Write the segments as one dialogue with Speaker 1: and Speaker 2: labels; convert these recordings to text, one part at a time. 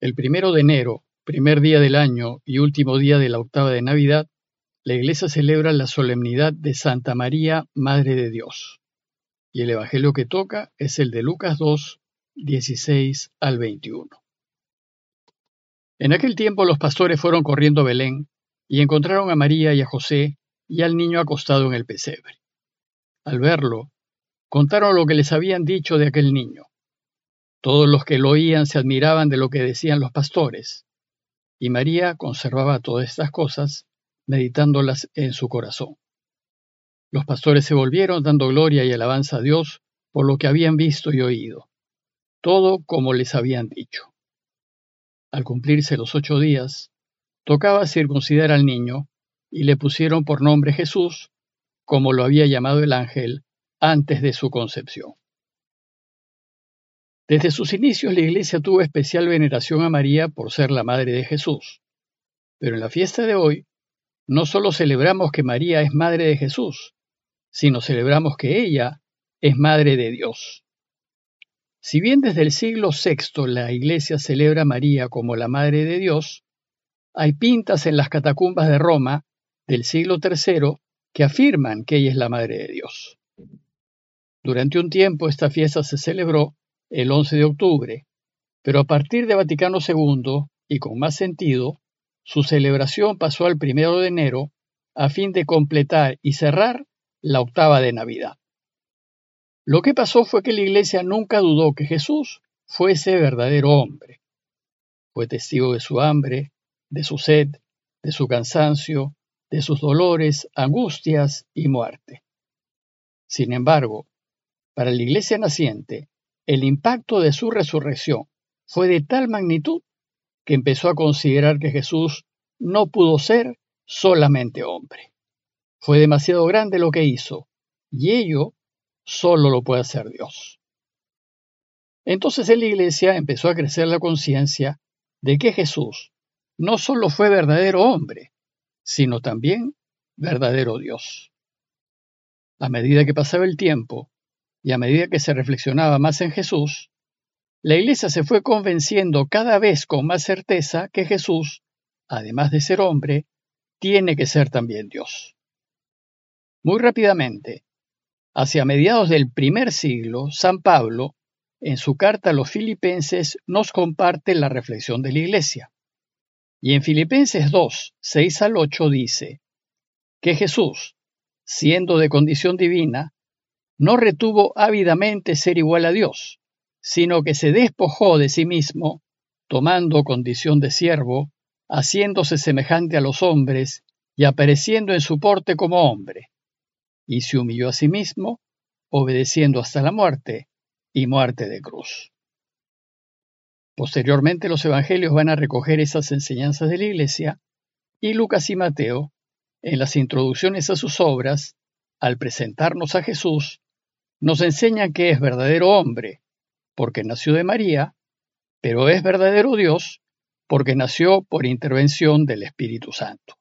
Speaker 1: El primero de enero, primer día del año y último día de la octava de Navidad, la Iglesia celebra la solemnidad de Santa María, Madre de Dios. Y el Evangelio que toca es el de Lucas 2, 16 al 21. En aquel tiempo los pastores fueron corriendo a Belén y encontraron a María y a José y al niño acostado en el pesebre. Al verlo, contaron lo que les habían dicho de aquel niño. Todos los que lo oían se admiraban de lo que decían los pastores, y María conservaba todas estas cosas, meditándolas en su corazón. Los pastores se volvieron dando gloria y alabanza a Dios por lo que habían visto y oído, todo como les habían dicho. Al cumplirse los ocho días, tocaba circuncidar al niño, y le pusieron por nombre Jesús, como lo había llamado el ángel antes de su concepción. Desde sus inicios la Iglesia tuvo especial veneración a María por ser la Madre de Jesús. Pero en la fiesta de hoy no solo celebramos que María es Madre de Jesús, sino celebramos que ella es Madre de Dios. Si bien desde el siglo VI la Iglesia celebra a María como la Madre de Dios, hay pintas en las catacumbas de Roma del siglo III que afirman que ella es la Madre de Dios. Durante un tiempo esta fiesta se celebró el 11 de octubre, pero a partir de Vaticano II, y con más sentido, su celebración pasó al 1 de enero a fin de completar y cerrar la octava de Navidad. Lo que pasó fue que la Iglesia nunca dudó que Jesús fuese verdadero hombre. Fue testigo de su hambre, de su sed, de su cansancio, de sus dolores, angustias y muerte. Sin embargo, para la Iglesia naciente, el impacto de su resurrección fue de tal magnitud que empezó a considerar que Jesús no pudo ser solamente hombre. Fue demasiado grande lo que hizo, y ello solo lo puede hacer Dios. Entonces en la iglesia empezó a crecer la conciencia de que Jesús no solo fue verdadero hombre, sino también verdadero Dios. A medida que pasaba el tiempo, y a medida que se reflexionaba más en Jesús, la Iglesia se fue convenciendo cada vez con más certeza que Jesús, además de ser hombre, tiene que ser también Dios. Muy rápidamente, hacia mediados del primer siglo, San Pablo, en su carta a los filipenses, nos comparte la reflexión de la Iglesia. Y en Filipenses 2, 6 al 8 dice, que Jesús, siendo de condición divina, no retuvo ávidamente ser igual a Dios, sino que se despojó de sí mismo, tomando condición de siervo, haciéndose semejante a los hombres y apareciendo en su porte como hombre, y se humilló a sí mismo, obedeciendo hasta la muerte y muerte de cruz. Posteriormente los evangelios van a recoger esas enseñanzas de la Iglesia y Lucas y Mateo, en las introducciones a sus obras, al presentarnos a Jesús, nos enseña que es verdadero hombre, porque nació de María, pero es verdadero Dios, porque nació por intervención del Espíritu Santo.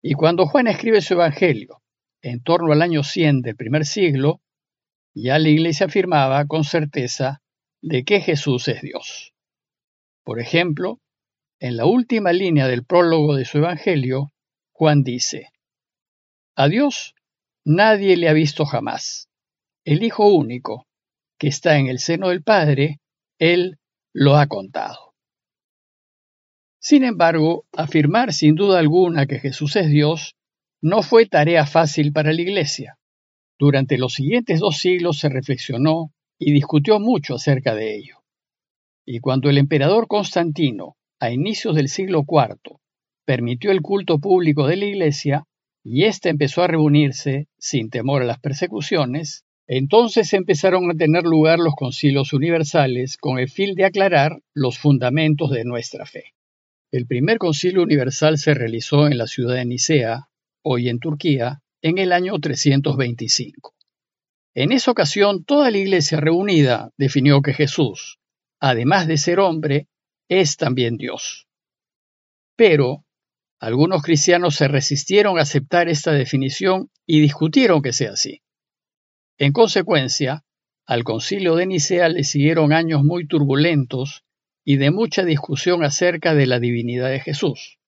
Speaker 1: Y cuando Juan escribe su Evangelio, en torno al año 100 del primer siglo, ya la Iglesia afirmaba con certeza de que Jesús es Dios. Por ejemplo, en la última línea del prólogo de su Evangelio, Juan dice, A Dios nadie le ha visto jamás el Hijo único, que está en el seno del Padre, Él lo ha contado. Sin embargo, afirmar sin duda alguna que Jesús es Dios no fue tarea fácil para la Iglesia. Durante los siguientes dos siglos se reflexionó y discutió mucho acerca de ello. Y cuando el emperador Constantino, a inicios del siglo IV, permitió el culto público de la Iglesia, y éste empezó a reunirse, sin temor a las persecuciones, entonces empezaron a tener lugar los concilios universales con el fin de aclarar los fundamentos de nuestra fe. El primer concilio universal se realizó en la ciudad de Nicea, hoy en Turquía, en el año 325. En esa ocasión toda la iglesia reunida definió que Jesús, además de ser hombre, es también Dios. Pero algunos cristianos se resistieron a aceptar esta definición y discutieron que sea así. En consecuencia, al concilio de Nicea le siguieron años muy turbulentos y de mucha discusión acerca de la divinidad de Jesús.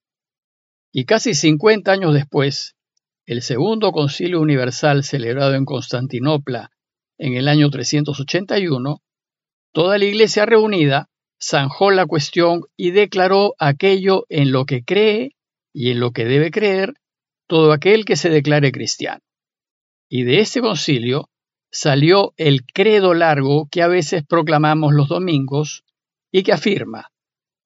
Speaker 1: Y casi 50 años después, el Segundo Concilio Universal celebrado en Constantinopla en el año 381, toda la Iglesia reunida zanjó la cuestión y declaró aquello en lo que cree y en lo que debe creer todo aquel que se declare cristiano. Y de este concilio salió el credo largo que a veces proclamamos los domingos y que afirma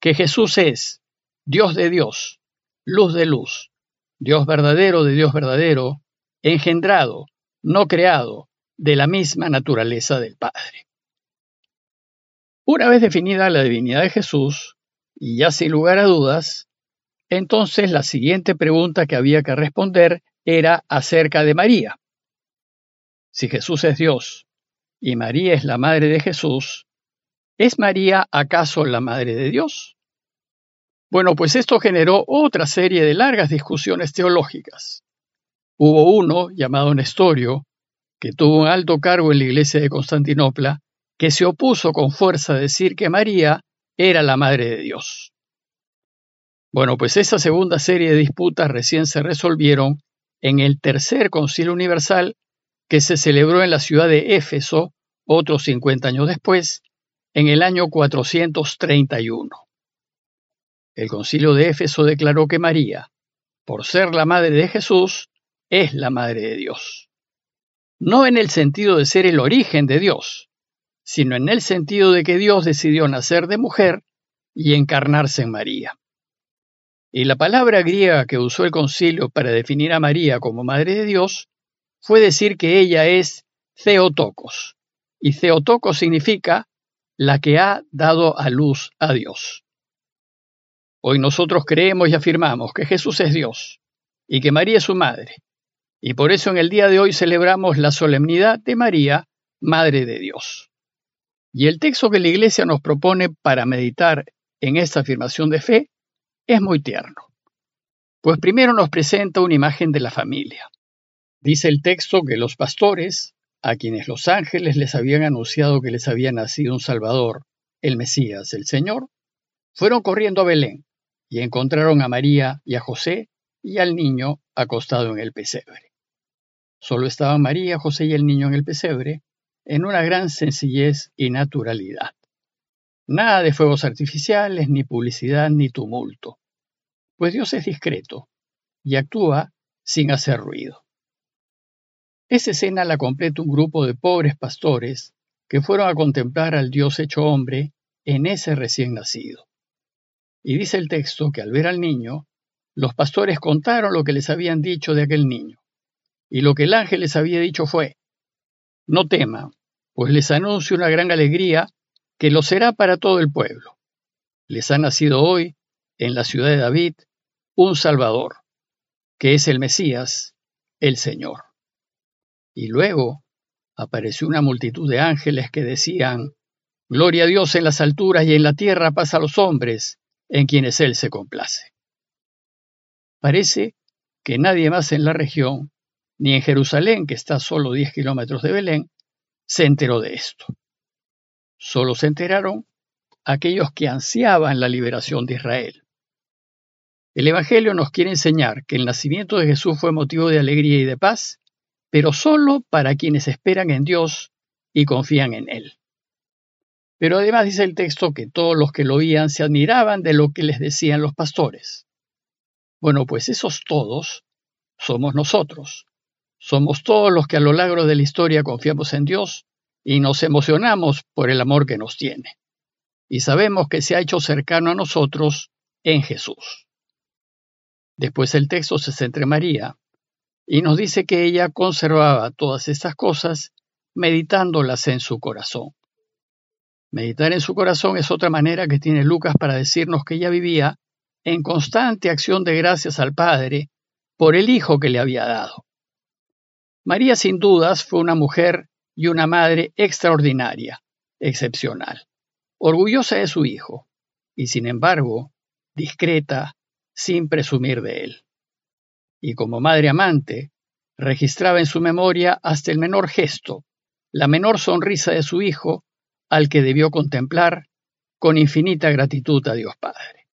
Speaker 1: que Jesús es Dios de Dios, luz de luz, Dios verdadero de Dios verdadero, engendrado, no creado, de la misma naturaleza del Padre. Una vez definida la divinidad de Jesús, y ya sin lugar a dudas, entonces la siguiente pregunta que había que responder era acerca de María. Si Jesús es Dios y María es la madre de Jesús, ¿es María acaso la madre de Dios? Bueno, pues esto generó otra serie de largas discusiones teológicas. Hubo uno, llamado Nestorio, que tuvo un alto cargo en la iglesia de Constantinopla, que se opuso con fuerza a decir que María era la madre de Dios. Bueno, pues esa segunda serie de disputas recién se resolvieron en el tercer concilio universal que se celebró en la ciudad de Éfeso otros 50 años después, en el año 431. El concilio de Éfeso declaró que María, por ser la madre de Jesús, es la madre de Dios. No en el sentido de ser el origen de Dios, sino en el sentido de que Dios decidió nacer de mujer y encarnarse en María. Y la palabra griega que usó el concilio para definir a María como madre de Dios fue decir que ella es Theotokos, y Theotokos significa la que ha dado a luz a Dios. Hoy nosotros creemos y afirmamos que Jesús es Dios y que María es su madre, y por eso en el día de hoy celebramos la solemnidad de María, Madre de Dios. Y el texto que la Iglesia nos propone para meditar en esta afirmación de fe es muy tierno, pues primero nos presenta una imagen de la familia. Dice el texto que los pastores, a quienes los ángeles les habían anunciado que les había nacido un Salvador, el Mesías, el Señor, fueron corriendo a Belén y encontraron a María y a José y al niño acostado en el pesebre. Solo estaban María, José y el niño en el pesebre, en una gran sencillez y naturalidad. Nada de fuegos artificiales, ni publicidad, ni tumulto, pues Dios es discreto y actúa sin hacer ruido. Esa escena la completa un grupo de pobres pastores que fueron a contemplar al Dios hecho hombre en ese recién nacido. Y dice el texto que al ver al niño, los pastores contaron lo que les habían dicho de aquel niño. Y lo que el ángel les había dicho fue, no teman, pues les anuncio una gran alegría que lo será para todo el pueblo. Les ha nacido hoy, en la ciudad de David, un Salvador, que es el Mesías, el Señor. Y luego apareció una multitud de ángeles que decían, Gloria a Dios en las alturas y en la tierra paz a los hombres, en quienes Él se complace. Parece que nadie más en la región, ni en Jerusalén, que está a solo 10 kilómetros de Belén, se enteró de esto. Solo se enteraron aquellos que ansiaban la liberación de Israel. El Evangelio nos quiere enseñar que el nacimiento de Jesús fue motivo de alegría y de paz, pero solo para quienes esperan en Dios y confían en Él. Pero además dice el texto que todos los que lo oían se admiraban de lo que les decían los pastores. Bueno, pues esos todos somos nosotros. Somos todos los que a lo largo de la historia confiamos en Dios y nos emocionamos por el amor que nos tiene. Y sabemos que se ha hecho cercano a nosotros en Jesús. Después el texto se centra en María y nos dice que ella conservaba todas estas cosas meditándolas en su corazón. Meditar en su corazón es otra manera que tiene Lucas para decirnos que ella vivía en constante acción de gracias al Padre por el Hijo que le había dado. María sin dudas fue una mujer y una madre extraordinaria, excepcional, orgullosa de su hijo, y sin embargo, discreta, sin presumir de él. Y como madre amante, registraba en su memoria hasta el menor gesto, la menor sonrisa de su hijo, al que debió contemplar con infinita gratitud a Dios Padre.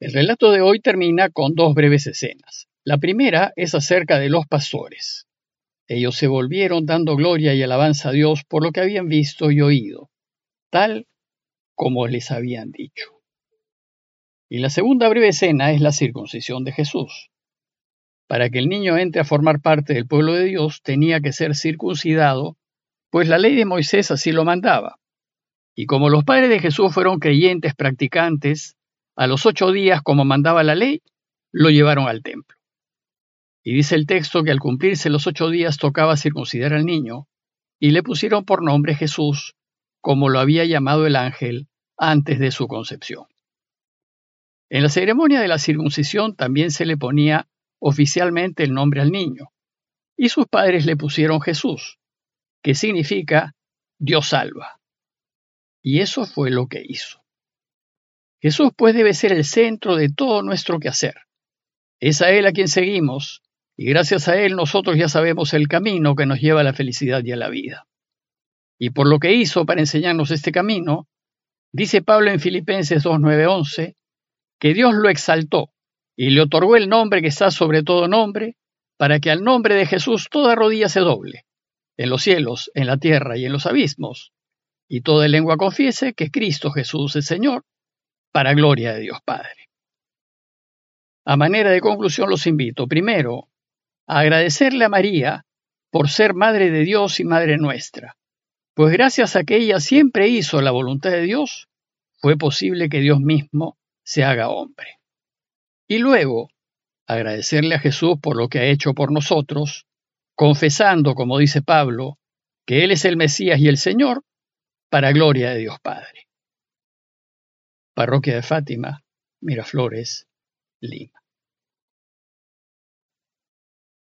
Speaker 1: El relato de hoy termina con dos breves escenas. La primera es acerca de los pastores. Ellos se volvieron dando gloria y alabanza a Dios por lo que habían visto y oído, tal como les habían dicho. Y la segunda breve escena es la circuncisión de Jesús. Para que el niño entre a formar parte del pueblo de Dios tenía que ser circuncidado, pues la ley de Moisés así lo mandaba. Y como los padres de Jesús fueron creyentes practicantes, a los ocho días, como mandaba la ley, lo llevaron al templo. Y dice el texto que al cumplirse los ocho días tocaba circuncidar al niño, y le pusieron por nombre Jesús, como lo había llamado el ángel antes de su concepción. En la ceremonia de la circuncisión también se le ponía oficialmente el nombre al niño, y sus padres le pusieron Jesús, que significa Dios salva. Y eso fue lo que hizo. Jesús pues debe ser el centro de todo nuestro quehacer. Es a Él a quien seguimos, y gracias a Él nosotros ya sabemos el camino que nos lleva a la felicidad y a la vida. Y por lo que hizo para enseñarnos este camino, dice Pablo en Filipenses 2.9.11, que Dios lo exaltó y le otorgó el nombre que está sobre todo nombre, para que al nombre de Jesús toda rodilla se doble, en los cielos, en la tierra y en los abismos, y toda lengua confiese que Cristo Jesús es Señor, para gloria de Dios Padre. A manera de conclusión los invito, primero, a agradecerle a María por ser Madre de Dios y Madre nuestra, pues gracias a que ella siempre hizo la voluntad de Dios, fue posible que Dios mismo se haga hombre. Y luego, agradecerle a Jesús por lo que ha hecho por nosotros, confesando, como dice Pablo, que Él es el Mesías y el Señor, para gloria de Dios Padre. Parroquia de Fátima, Miraflores, Lima.